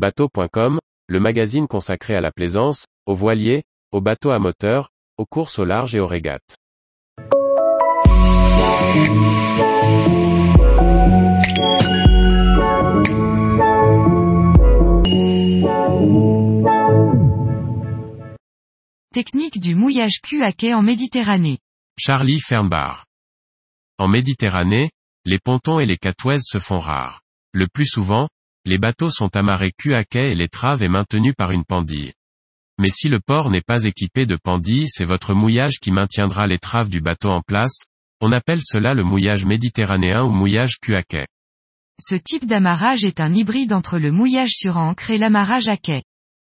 Bateau.com, le magazine consacré à la plaisance, aux voiliers, aux bateaux à moteur, aux courses au large et aux régates. Technique du mouillage cul à quai en Méditerranée. Charlie Fernbar. En Méditerranée, les pontons et les catouaises se font rares. Le plus souvent, les bateaux sont amarrés cul à quai et l'étrave est maintenue par une pendille. Mais si le port n'est pas équipé de pendille, c'est votre mouillage qui maintiendra l'étrave du bateau en place, on appelle cela le mouillage méditerranéen ou mouillage cul à quai. Ce type d'amarrage est un hybride entre le mouillage sur ancre et l'amarrage à quai.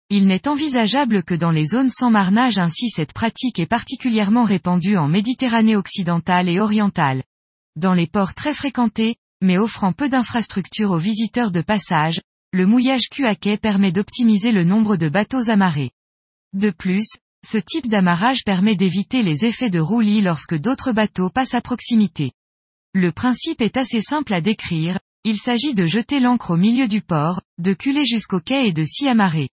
Il n'est envisageable que dans les zones sans marnage ainsi cette pratique est particulièrement répandue en Méditerranée occidentale et orientale. Dans les ports très fréquentés, mais offrant peu d'infrastructures aux visiteurs de passage, le mouillage cul quai permet d'optimiser le nombre de bateaux amarrés. De plus, ce type d'amarrage permet d'éviter les effets de roulis lorsque d'autres bateaux passent à proximité. Le principe est assez simple à décrire, il s'agit de jeter l'ancre au milieu du port, de culer jusqu'au quai et de s'y amarrer.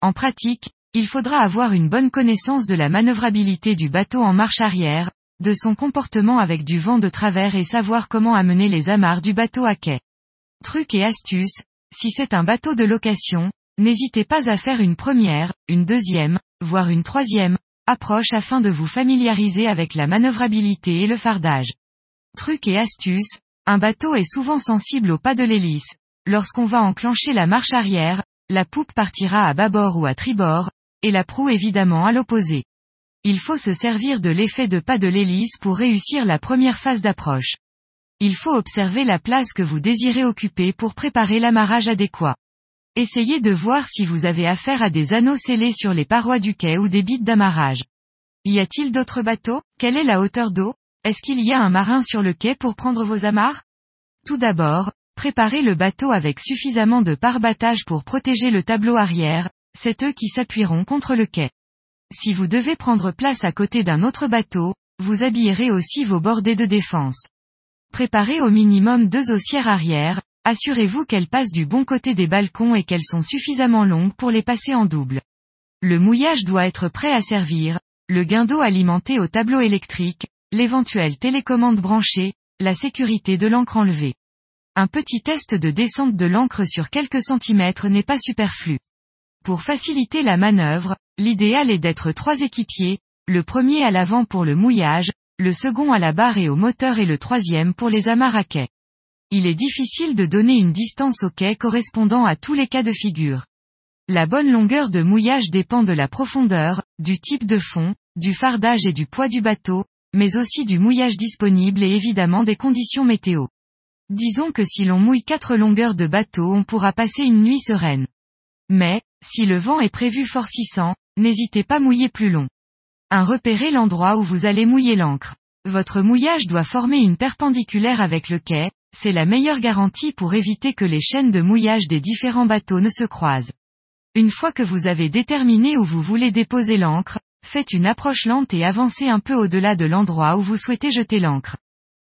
En pratique, il faudra avoir une bonne connaissance de la manœuvrabilité du bateau en marche arrière, de son comportement avec du vent de travers et savoir comment amener les amarres du bateau à quai. Truc et astuce, si c'est un bateau de location, n'hésitez pas à faire une première, une deuxième, voire une troisième, approche afin de vous familiariser avec la manœuvrabilité et le fardage. Truc et astuce, un bateau est souvent sensible au pas de l'hélice. Lorsqu'on va enclencher la marche arrière, la poupe partira à bâbord ou à tribord, et la proue évidemment à l'opposé. Il faut se servir de l'effet de pas de l'hélice pour réussir la première phase d'approche. Il faut observer la place que vous désirez occuper pour préparer l'amarrage adéquat. Essayez de voir si vous avez affaire à des anneaux scellés sur les parois du quai ou des bites d'amarrage. Y a-t-il d'autres bateaux? Quelle est la hauteur d'eau? Est-ce qu'il y a un marin sur le quai pour prendre vos amarres? Tout d'abord, préparez le bateau avec suffisamment de pare-battage pour protéger le tableau arrière, c'est eux qui s'appuieront contre le quai. Si vous devez prendre place à côté d'un autre bateau, vous habillerez aussi vos bordées de défense. Préparez au minimum deux haussières arrière, assurez-vous qu'elles passent du bon côté des balcons et qu'elles sont suffisamment longues pour les passer en double. Le mouillage doit être prêt à servir, le guindeau alimenté au tableau électrique, l'éventuelle télécommande branchée, la sécurité de l'encre enlevée. Un petit test de descente de l'encre sur quelques centimètres n'est pas superflu. Pour faciliter la manœuvre, l'idéal est d'être trois équipiers, le premier à l'avant pour le mouillage, le second à la barre et au moteur et le troisième pour les amarres. Il est difficile de donner une distance au quai correspondant à tous les cas de figure. La bonne longueur de mouillage dépend de la profondeur, du type de fond, du fardage et du poids du bateau, mais aussi du mouillage disponible et évidemment des conditions météo. Disons que si l'on mouille quatre longueurs de bateau on pourra passer une nuit sereine. Mais, si le vent est prévu forcissant, n'hésitez pas à mouiller plus long. 1. Repérez l'endroit où vous allez mouiller l'encre. Votre mouillage doit former une perpendiculaire avec le quai, c'est la meilleure garantie pour éviter que les chaînes de mouillage des différents bateaux ne se croisent. Une fois que vous avez déterminé où vous voulez déposer l'encre, faites une approche lente et avancez un peu au-delà de l'endroit où vous souhaitez jeter l'encre.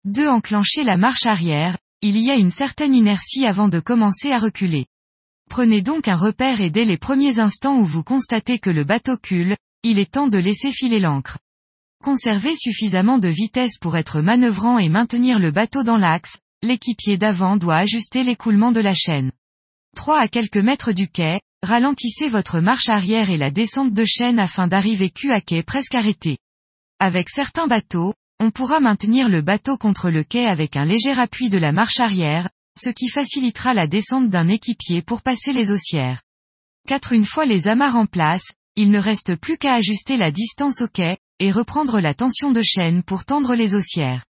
2. Enclenchez la marche arrière, il y a une certaine inertie avant de commencer à reculer. Prenez donc un repère et dès les premiers instants où vous constatez que le bateau cule, il est temps de laisser filer l'ancre. Conservez suffisamment de vitesse pour être manœuvrant et maintenir le bateau dans l'axe, l'équipier d'avant doit ajuster l'écoulement de la chaîne. 3 à quelques mètres du quai, ralentissez votre marche arrière et la descente de chaîne afin d'arriver cul à quai presque arrêté. Avec certains bateaux, on pourra maintenir le bateau contre le quai avec un léger appui de la marche arrière, ce qui facilitera la descente d'un équipier pour passer les haussières. 4. Une fois les amarres en place, il ne reste plus qu'à ajuster la distance au quai, et reprendre la tension de chaîne pour tendre les haussières.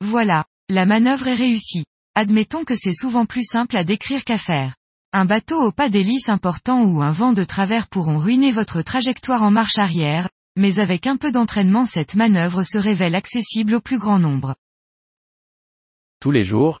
Voilà, la manœuvre est réussie. Admettons que c'est souvent plus simple à décrire qu'à faire. Un bateau au pas d'hélice important ou un vent de travers pourront ruiner votre trajectoire en marche arrière, mais avec un peu d'entraînement cette manœuvre se révèle accessible au plus grand nombre. Tous les jours,